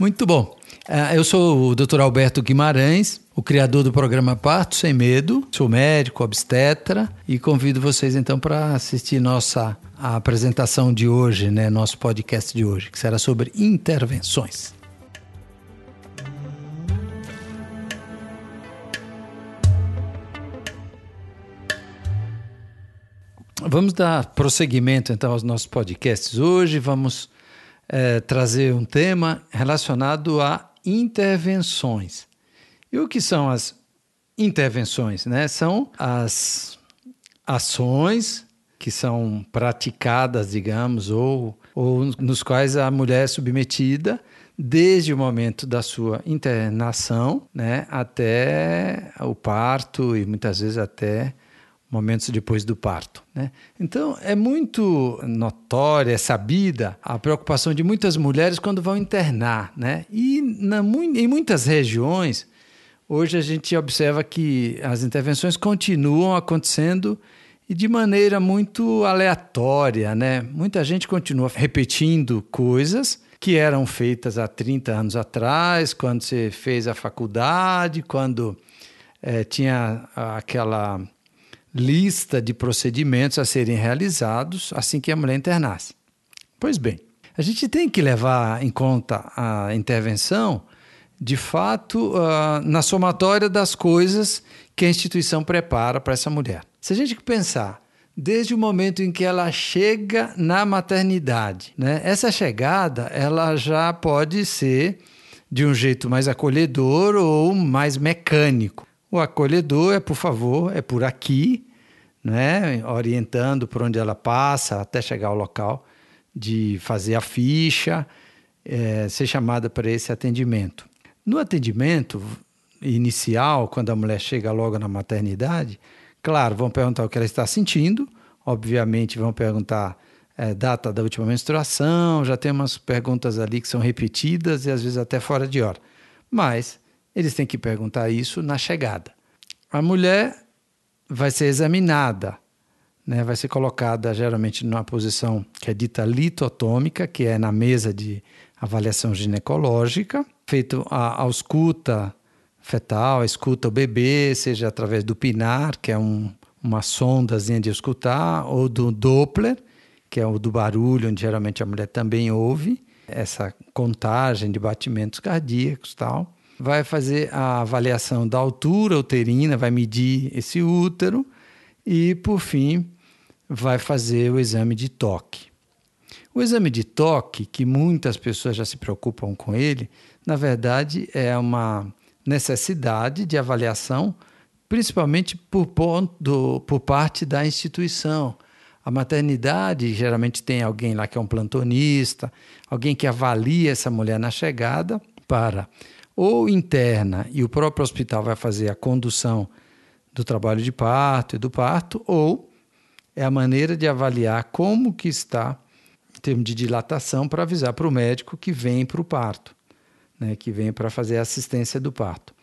Muito bom. Uh, eu sou o Dr. Alberto Guimarães, o criador do programa Parto Sem Medo. Sou médico, obstetra e convido vocês então para assistir nossa apresentação de hoje, né, nosso podcast de hoje, que será sobre intervenções. Vamos dar prosseguimento então aos nossos podcasts hoje. Vamos é, trazer um tema relacionado a intervenções. E o que são as intervenções? Né? São as ações que são praticadas, digamos, ou, ou nos quais a mulher é submetida desde o momento da sua internação né, até o parto e muitas vezes até momentos depois do parto. Né? Então, é muito notória, é sabida a preocupação de muitas mulheres quando vão internar. Né? E na, em muitas regiões, hoje a gente observa que as intervenções continuam acontecendo e de maneira muito aleatória. Né? Muita gente continua repetindo coisas que eram feitas há 30 anos atrás, quando você fez a faculdade, quando é, tinha aquela lista de procedimentos a serem realizados assim que a mulher internasse. Pois bem, a gente tem que levar em conta a intervenção, de fato, uh, na somatória das coisas que a instituição prepara para essa mulher. Se a gente pensar desde o momento em que ela chega na maternidade, né? Essa chegada, ela já pode ser de um jeito mais acolhedor ou mais mecânico. O acolhedor é, por favor, é por aqui, né? orientando por onde ela passa até chegar ao local de fazer a ficha, é, ser chamada para esse atendimento. No atendimento inicial, quando a mulher chega logo na maternidade, claro, vão perguntar o que ela está sentindo, obviamente vão perguntar é, data da última menstruação, já tem umas perguntas ali que são repetidas e às vezes até fora de hora. Mas eles têm que perguntar isso na chegada. A mulher vai ser examinada, né? vai ser colocada geralmente numa posição que é dita litotômica, que é na mesa de avaliação ginecológica, feito a ausculta fetal, escuta o bebê, seja através do PINAR, que é um, uma sondazinha de escutar, ou do Doppler, que é o do barulho, onde geralmente a mulher também ouve essa contagem de batimentos cardíacos tal vai fazer a avaliação da altura uterina, vai medir esse útero e, por fim, vai fazer o exame de toque. O exame de toque, que muitas pessoas já se preocupam com ele, na verdade é uma necessidade de avaliação, principalmente por, ponto, por parte da instituição. A maternidade geralmente tem alguém lá que é um plantonista, alguém que avalia essa mulher na chegada para ou interna e o próprio hospital vai fazer a condução do trabalho de parto e do parto, ou é a maneira de avaliar como que está em termos de dilatação para avisar para o médico que vem para o parto, né, que vem para fazer a assistência do parto.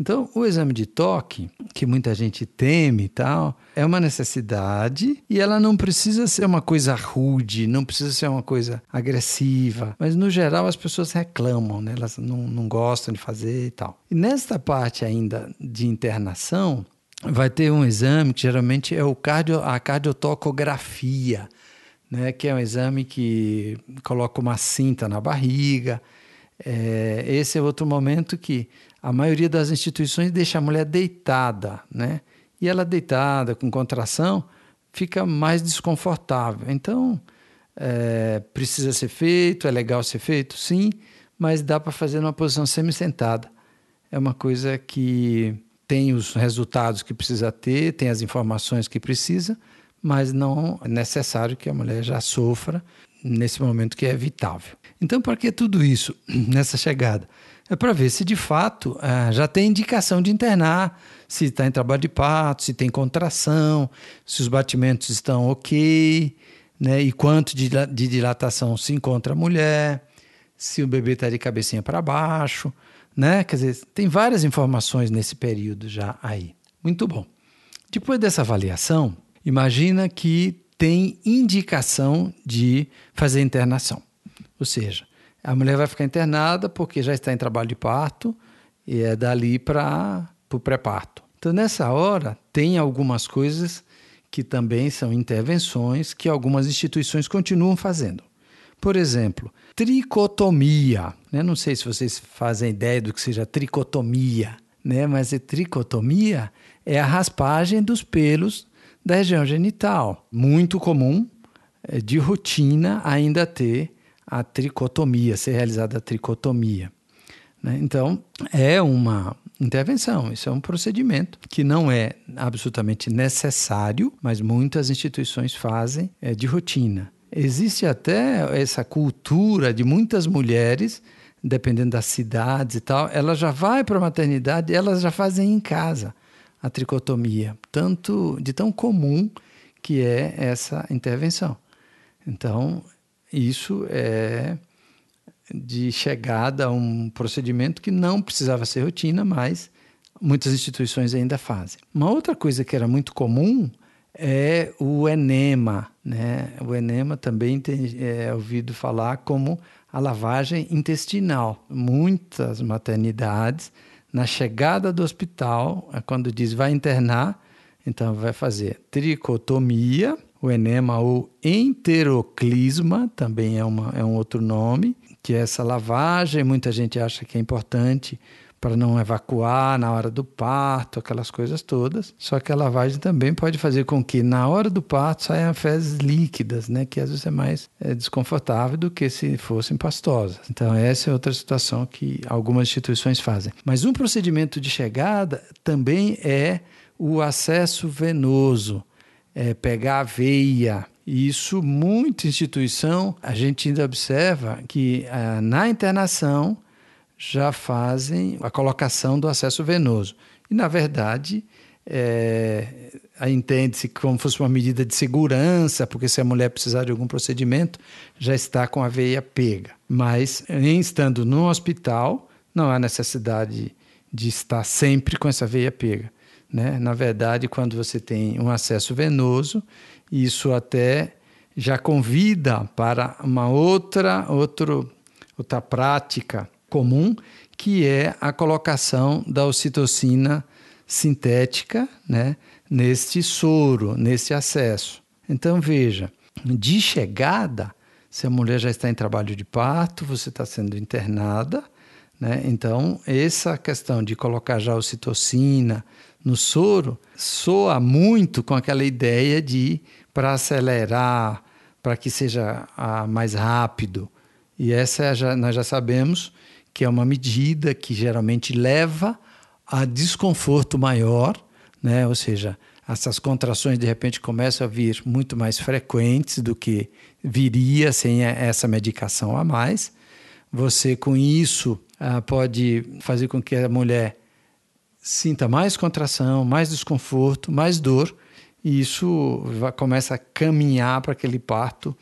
Então, o exame de toque, que muita gente teme e tal, é uma necessidade e ela não precisa ser uma coisa rude, não precisa ser uma coisa agressiva, mas no geral as pessoas reclamam, né? elas não, não gostam de fazer e tal. E nesta parte ainda de internação, vai ter um exame que geralmente é o cardio, a cardiotocografia, né? que é um exame que coloca uma cinta na barriga. É, esse é outro momento que a maioria das instituições deixa a mulher deitada, né? E ela deitada, com contração, fica mais desconfortável. Então, é, precisa ser feito, é legal ser feito, sim, mas dá para fazer numa posição semi-sentada. É uma coisa que tem os resultados que precisa ter, tem as informações que precisa, mas não é necessário que a mulher já sofra nesse momento que é evitável. Então, para que tudo isso nessa chegada? É para ver se de fato ah, já tem indicação de internar, se está em trabalho de parto, se tem contração, se os batimentos estão ok, né? e quanto de, de dilatação se encontra a mulher, se o bebê está de cabecinha para baixo, né? Quer dizer, tem várias informações nesse período já aí. Muito bom. Depois dessa avaliação, Imagina que tem indicação de fazer internação. Ou seja, a mulher vai ficar internada porque já está em trabalho de parto e é dali para o pré-parto. Então, nessa hora, tem algumas coisas que também são intervenções que algumas instituições continuam fazendo. Por exemplo, tricotomia. Né? Não sei se vocês fazem ideia do que seja tricotomia, né? mas a tricotomia é a raspagem dos pelos da região genital. Muito comum, é de rotina, ainda ter a tricotomia, ser realizada a tricotomia. Né? Então, é uma intervenção, isso é um procedimento que não é absolutamente necessário, mas muitas instituições fazem é, de rotina. Existe até essa cultura de muitas mulheres, dependendo das cidades e tal, elas já vai para a maternidade, elas já fazem em casa a tricotomia, tanto de tão comum que é essa intervenção. Então, isso é de chegada a um procedimento que não precisava ser rotina, mas muitas instituições ainda fazem. Uma outra coisa que era muito comum é o enema. Né? O enema também tem, é ouvido falar como a lavagem intestinal. Muitas maternidades, na chegada do hospital, é quando diz vai internar, então vai fazer tricotomia, o enema ou enteroclisma, também é, uma, é um outro nome, que é essa lavagem, muita gente acha que é importante para não evacuar na hora do parto, aquelas coisas todas. Só que a lavagem também pode fazer com que na hora do parto saiam fezes líquidas, né, que às vezes é mais é, desconfortável do que se fossem pastosas. Então essa é outra situação que algumas instituições fazem. Mas um procedimento de chegada também é o acesso venoso, é pegar a veia, isso, muita instituição, a gente ainda observa que ah, na internação já fazem a colocação do acesso venoso. E, na verdade, é, entende-se como fosse uma medida de segurança, porque se a mulher precisar de algum procedimento, já está com a veia pega. Mas, em estando no hospital, não há necessidade de estar sempre com essa veia pega. Né? Na verdade, quando você tem um acesso venoso, isso até já convida para uma outra, outro, outra prática comum, que é a colocação da ocitocina sintética né, neste soro, nesse acesso. Então, veja, de chegada, se a mulher já está em trabalho de parto, você está sendo internada, né? Então, essa questão de colocar já ocitocina no soro soa muito com aquela ideia de para acelerar, para que seja mais rápido. E essa já, nós já sabemos que é uma medida que geralmente leva a desconforto maior, né? ou seja, essas contrações de repente começam a vir muito mais frequentes do que viria sem essa medicação a mais. Você, com isso, ah, pode fazer com que a mulher sinta mais contração, mais desconforto, mais dor, e isso vai, começa a caminhar para aquele parto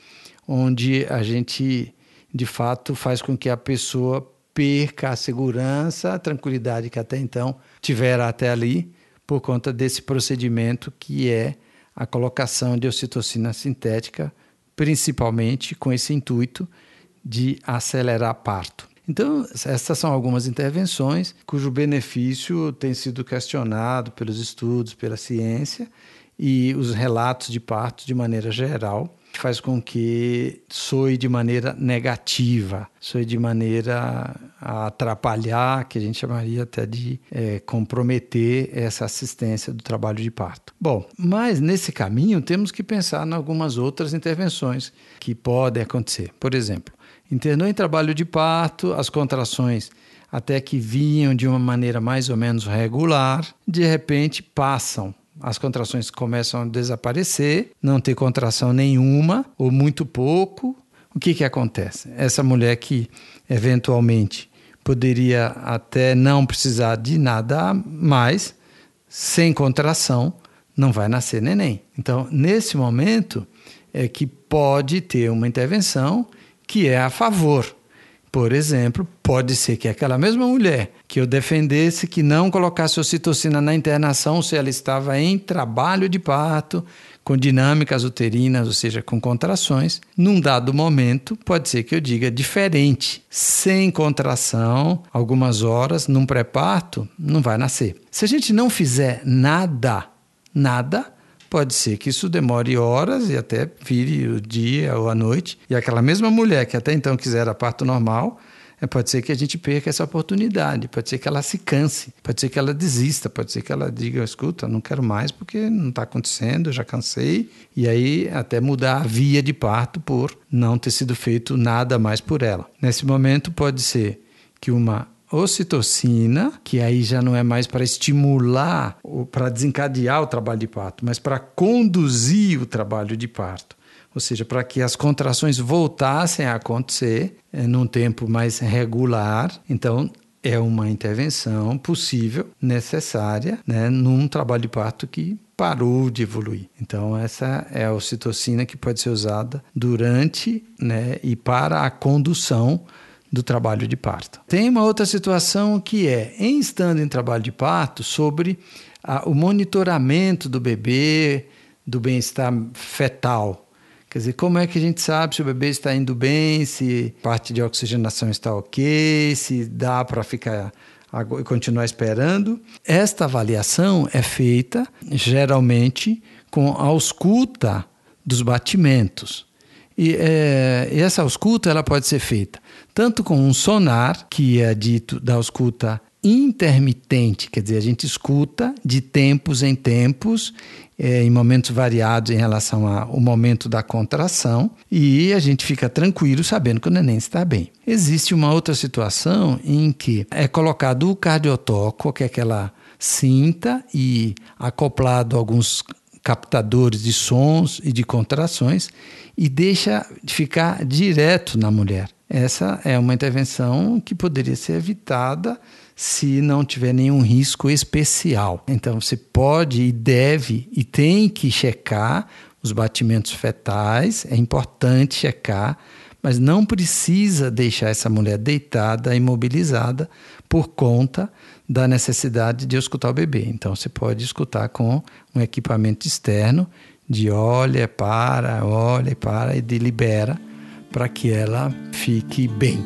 onde a gente, de fato, faz com que a pessoa perca a segurança, a tranquilidade que até então tivera até ali, por conta desse procedimento que é a colocação de ocitocina sintética, principalmente com esse intuito de acelerar parto. Então, essas são algumas intervenções cujo benefício tem sido questionado pelos estudos, pela ciência e os relatos de parto de maneira geral faz com que soe de maneira negativa, soe de maneira a atrapalhar, que a gente chamaria até de é, comprometer essa assistência do trabalho de parto. Bom, mas nesse caminho temos que pensar em algumas outras intervenções que podem acontecer. Por exemplo, internou em trabalho de parto, as contrações até que vinham de uma maneira mais ou menos regular, de repente passam as contrações começam a desaparecer, não ter contração nenhuma ou muito pouco. O que, que acontece? Essa mulher que eventualmente poderia até não precisar de nada mais, sem contração, não vai nascer neném. Então, nesse momento, é que pode ter uma intervenção que é a favor, Por exemplo, pode ser que aquela mesma mulher que eu defendesse que não colocasse ocitocina na internação se ela estava em trabalho de parto, com dinâmicas uterinas, ou seja, com contrações, num dado momento pode ser que eu diga diferente. Sem contração, algumas horas, num pré-parto, não vai nascer. Se a gente não fizer nada, nada, Pode ser que isso demore horas e até vire o dia ou a noite. E aquela mesma mulher que até então quisera parto normal, é, pode ser que a gente perca essa oportunidade, pode ser que ela se canse, pode ser que ela desista, pode ser que ela diga: escuta, não quero mais porque não está acontecendo, já cansei. E aí até mudar a via de parto por não ter sido feito nada mais por ela. Nesse momento, pode ser que uma ocitocina, que aí já não é mais para estimular, para desencadear o trabalho de parto, mas para conduzir o trabalho de parto. Ou seja, para que as contrações voltassem a acontecer é, num tempo mais regular. Então, é uma intervenção possível, necessária, né, num trabalho de parto que parou de evoluir. Então, essa é a ocitocina que pode ser usada durante né, e para a condução do trabalho de parto. Tem uma outra situação que é, em estando em trabalho de parto, sobre a, o monitoramento do bebê, do bem-estar fetal. Quer dizer, como é que a gente sabe se o bebê está indo bem, se parte de oxigenação está ok, se dá para ficar e continuar esperando. Esta avaliação é feita geralmente com a ausculta dos batimentos. E é, essa ausculta ela pode ser feita tanto com um sonar, que é dito da ausculta intermitente, quer dizer, a gente escuta de tempos em tempos, é, em momentos variados em relação ao momento da contração, e a gente fica tranquilo sabendo que o neném está bem. Existe uma outra situação em que é colocado o cardiotoco, que é aquela cinta, e acoplado alguns captadores de sons e de contrações, e deixa de ficar direto na mulher. Essa é uma intervenção que poderia ser evitada se não tiver nenhum risco especial. Então você pode e deve e tem que checar os batimentos fetais, é importante checar, mas não precisa deixar essa mulher deitada, imobilizada, por conta da necessidade de escutar o bebê. Então você pode escutar com um equipamento externo de olha, para, olha, para e delibera para que ela fique bem.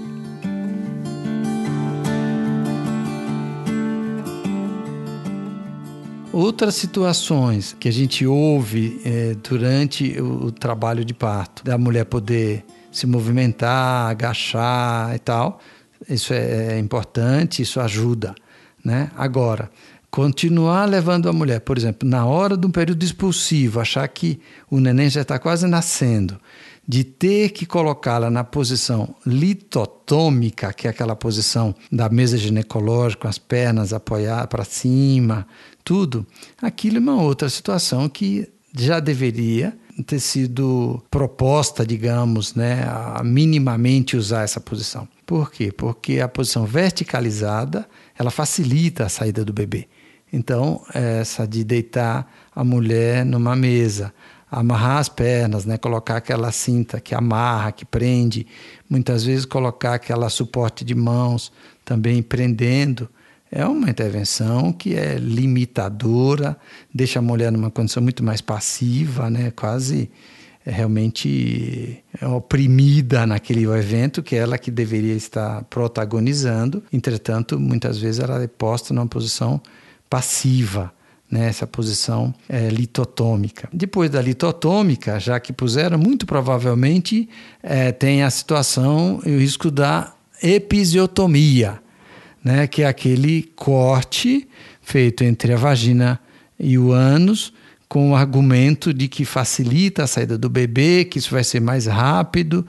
Outras situações que a gente ouve é, durante o, o trabalho de parto, da mulher poder se movimentar, agachar e tal, isso é, é importante, isso ajuda. Né? Agora, continuar levando a mulher, por exemplo, na hora de um período expulsivo, achar que o neném já está quase nascendo, de ter que colocá-la na posição litotômica, que é aquela posição da mesa ginecológica, com as pernas apoiadas para cima, tudo, aquilo é uma outra situação que já deveria ter sido proposta, digamos, né, a minimamente usar essa posição. Por quê? Porque a posição verticalizada, ela facilita a saída do bebê. Então, essa de deitar a mulher numa mesa, amarrar as pernas, né? colocar aquela cinta que amarra, que prende, muitas vezes colocar aquela suporte de mãos também prendendo. É uma intervenção que é limitadora, deixa a mulher numa condição muito mais passiva, né? quase realmente oprimida naquele evento que é ela que deveria estar protagonizando. Entretanto, muitas vezes ela é posta numa posição passiva nessa posição é, litotômica. Depois da litotômica, já que puseram, muito provavelmente é, tem a situação e o risco da episiotomia, né, que é aquele corte feito entre a vagina e o ânus, com o argumento de que facilita a saída do bebê, que isso vai ser mais rápido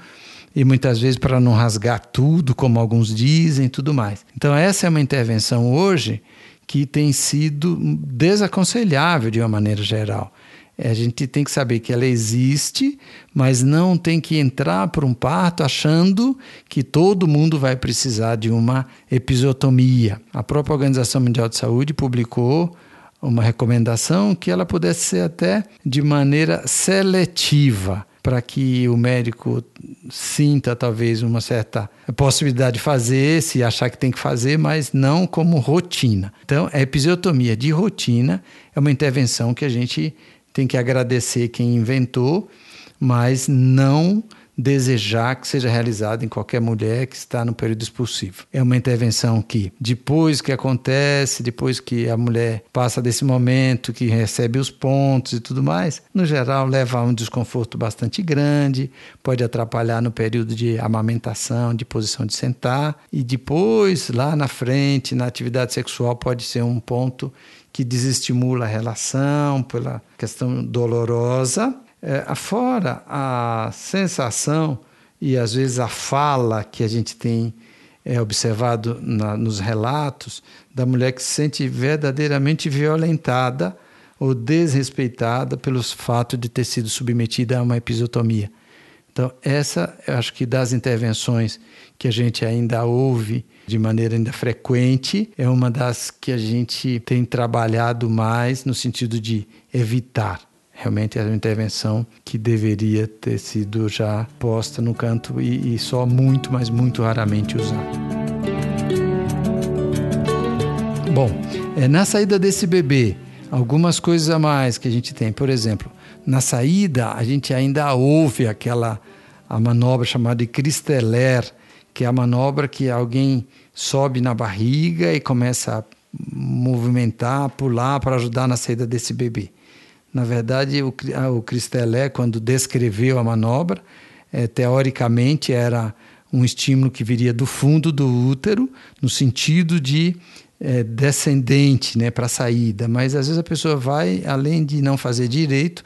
e muitas vezes para não rasgar tudo, como alguns dizem, tudo mais. Então essa é uma intervenção hoje que tem sido desaconselhável de uma maneira geral. É, a gente tem que saber que ela existe, mas não tem que entrar para um parto achando que todo mundo vai precisar de uma episiotomia. A própria Organização Mundial de Saúde publicou uma recomendação que ela pudesse ser até de maneira seletiva para que o médico sinta talvez uma certa possibilidade de fazer, se achar que tem que fazer, mas não como rotina. Então, a episiotomia de rotina é uma intervenção que a gente tem que agradecer quem inventou, mas não desejar que seja realizada em qualquer mulher que está no período expulsivo. É uma intervenção que, depois que acontece, depois que a mulher passa desse momento, que recebe os pontos e tudo mais, no geral leva a um desconforto bastante grande, pode atrapalhar no período de amamentação, de posição de sentar, e depois, lá na frente, na atividade sexual, pode ser um ponto que desestimula a relação pela questão dolorosa é, fora a sensação e às vezes a fala que a gente tem é, observado na, nos relatos da mulher que se sente verdadeiramente violentada ou desrespeitada pelos fatos de ter sido submetida a uma episiotomia. Então, essa, eu acho que das intervenções que a gente ainda ouve de maneira ainda frequente, é uma das que a gente tem trabalhado mais no sentido de evitar realmente é uma intervenção que deveria ter sido já posta no canto e, e só muito, mas muito raramente usada. Bom, é, na saída desse bebê, algumas coisas a mais que a gente tem. Por exemplo, na saída, a gente ainda ouve aquela a manobra chamada de Cristeller, que é a manobra que alguém sobe na barriga e começa a movimentar, pular para ajudar na saída desse bebê. Na verdade, o, o Cristelé, quando descreveu a manobra, é, teoricamente era um estímulo que viria do fundo do útero, no sentido de é, descendente né, para a saída. Mas às vezes a pessoa vai, além de não fazer direito,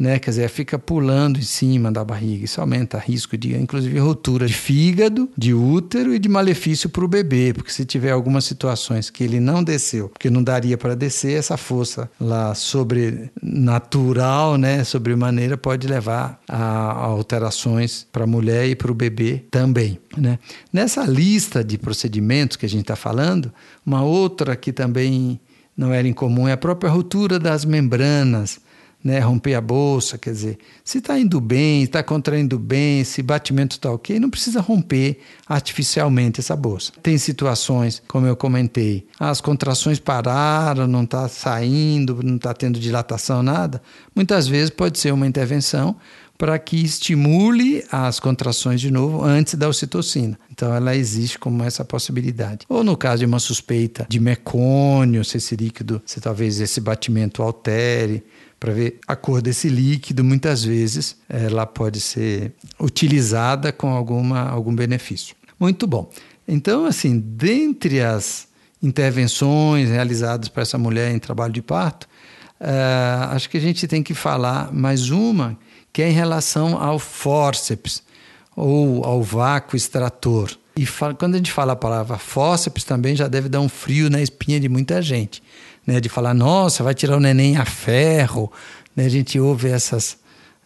né? Quer dizer, fica pulando em cima da barriga. Isso aumenta risco de, inclusive, ruptura de fígado, de útero e de malefício para o bebê, porque se tiver algumas situações que ele não desceu, porque não daria para descer, essa força lá sobrenatural, né, sobremaneira, pode levar a alterações para a mulher e para o bebê também. Né? Nessa lista de procedimentos que a gente está falando, uma outra que também não era incomum é a própria ruptura das membranas né, romper a bolsa, quer dizer, se está indo bem, está contraindo bem, se batimento está ok, não precisa romper artificialmente essa bolsa. Tem situações, como eu comentei, as contrações pararam, não está saindo, não está tendo dilatação, nada. Muitas vezes pode ser uma intervenção para que estimule as contrações de novo antes da ocitocina. Então ela existe como essa possibilidade. Ou no caso de uma suspeita de mecônio, se esse líquido, se talvez esse batimento altere, para ver a cor desse líquido, muitas vezes ela pode ser utilizada com alguma, algum benefício. Muito bom. Então, assim, dentre as intervenções realizadas para essa mulher em trabalho de parto, uh, acho que a gente tem que falar mais uma, que é em relação ao fórceps ou ao vácuo extrator. E quando a gente fala a palavra fórceps, também já deve dar um frio na espinha de muita gente né, de falar, nossa, vai tirar o neném a ferro. Né, a gente ouve essas,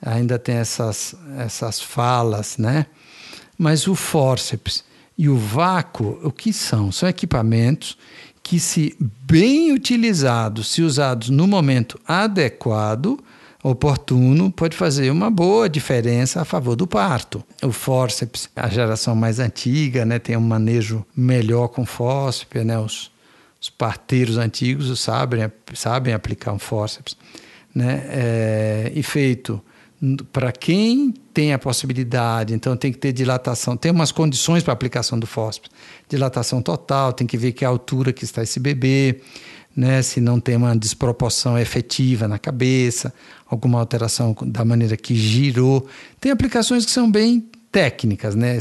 ainda tem essas, essas falas, né? Mas o fórceps e o vácuo, o que são? São equipamentos que, se bem utilizados, se usados no momento adequado, oportuno, pode fazer uma boa diferença a favor do parto. O fórceps, a geração mais antiga, né, tem um manejo melhor com fórceps, né, os, os parteiros antigos sabem, sabem aplicar um fórceps. Né? É, e feito para quem tem a possibilidade, então tem que ter dilatação, tem umas condições para aplicação do fórceps. Dilatação total, tem que ver que a altura que está esse bebê, né? se não tem uma desproporção efetiva na cabeça, alguma alteração da maneira que girou. Tem aplicações que são bem técnicas, né?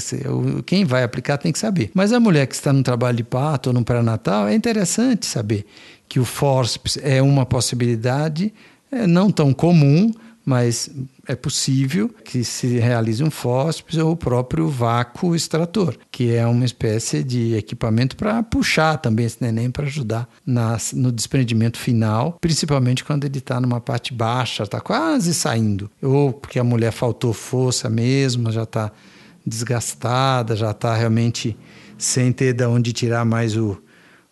Quem vai aplicar tem que saber. Mas a mulher que está no trabalho de parto ou no pré-natal, é interessante saber que o forceps é uma possibilidade, é não tão comum, mas é possível que se realize um fósforo ou o próprio vácuo extrator, que é uma espécie de equipamento para puxar também esse neném para ajudar nas, no desprendimento final, principalmente quando ele está numa parte baixa, está quase saindo, ou porque a mulher faltou força mesmo, já está desgastada, já está realmente sem ter de onde tirar mais o,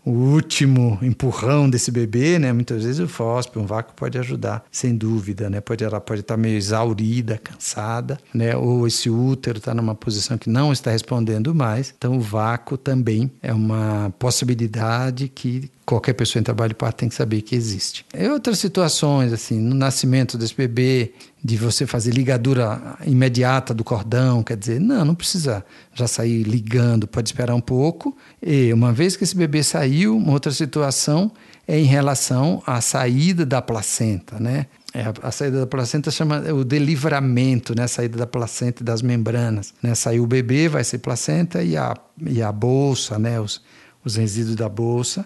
o último empurrão desse bebê, né? Muitas vezes o fósforo, um vácuo pode ajudar, sem dúvida, né? Pode, ela pode estar meio exaurida, cansada, né? Ou esse útero está numa posição que não está respondendo mais. Então, o vácuo também é uma possibilidade que qualquer pessoa em trabalho de parto tem que saber que existe. Em outras situações, assim, no nascimento desse bebê, de você fazer ligadura imediata do cordão, quer dizer, não, não precisa já sair ligando, pode esperar um pouco. E uma vez que esse bebê saiu, uma outra situação é em relação à saída da placenta, né? É, a saída da placenta chama o delivramento, né? A saída da placenta e das membranas, né? Saiu o bebê, vai ser placenta e a, e a bolsa, né? Os, os resíduos da bolsa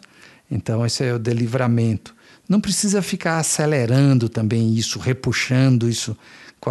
então, esse é o delivramento. Não precisa ficar acelerando também isso, repuxando isso,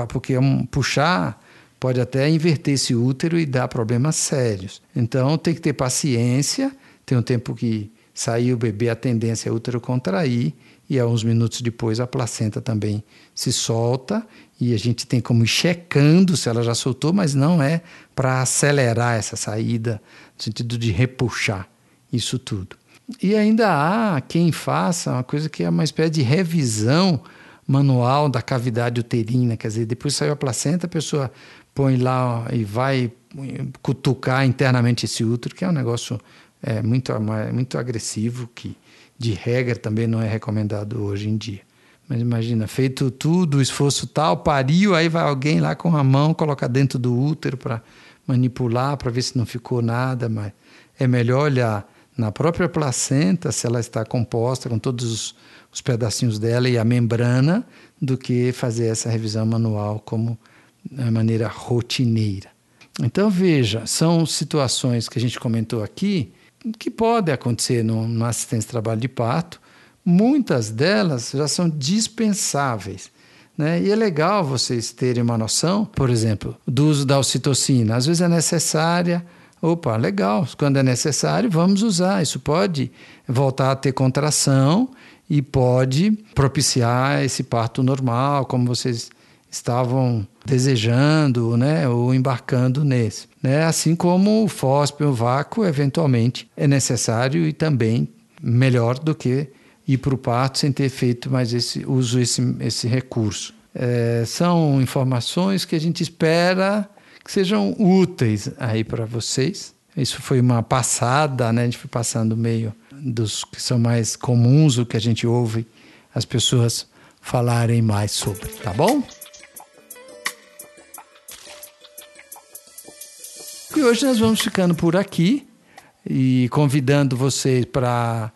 porque um, puxar pode até inverter esse útero e dar problemas sérios. Então, tem que ter paciência. Tem um tempo que sair o bebê, a tendência é o útero contrair, e a uns minutos depois a placenta também se solta e a gente tem como ir checando se ela já soltou, mas não é para acelerar essa saída, no sentido de repuxar isso tudo. E ainda há quem faça uma coisa que é uma espécie de revisão manual da cavidade uterina, quer dizer, depois saiu a placenta, a pessoa põe lá e vai cutucar internamente esse útero, que é um negócio é, muito, muito agressivo, que de regra também não é recomendado hoje em dia. Mas imagina, feito tudo, o esforço tal, pariu, aí vai alguém lá com a mão, colocar dentro do útero para manipular, para ver se não ficou nada, mas é melhor olhar na própria placenta, se ela está composta com todos os, os pedacinhos dela e a membrana, do que fazer essa revisão manual como de maneira rotineira. Então veja, são situações que a gente comentou aqui que podem acontecer no assistência de trabalho de parto. Muitas delas já são dispensáveis. Né? E é legal vocês terem uma noção, por exemplo, do uso da ocitocina. Às vezes é necessária Opa, legal, quando é necessário, vamos usar. Isso pode voltar a ter contração e pode propiciar esse parto normal, como vocês estavam desejando, né, ou embarcando nesse, né? Assim como o fósforo, o vácuo, eventualmente é necessário e também melhor do que ir para o parto sem ter feito mais esse uso esse esse recurso. É, são informações que a gente espera que sejam úteis aí para vocês. Isso foi uma passada, né? A gente foi passando meio dos que são mais comuns, o que a gente ouve as pessoas falarem mais sobre, tá bom? E hoje nós vamos ficando por aqui e convidando vocês para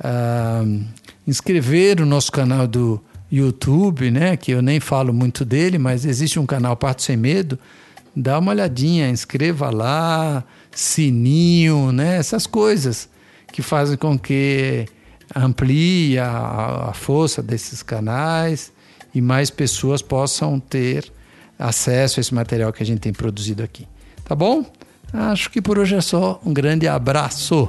uh, inscrever no nosso canal do YouTube, né? Que eu nem falo muito dele, mas existe um canal Parto Sem Medo dá uma olhadinha, inscreva lá, sininho, né? Essas coisas que fazem com que amplie a, a força desses canais e mais pessoas possam ter acesso a esse material que a gente tem produzido aqui. Tá bom? Acho que por hoje é só. Um grande abraço.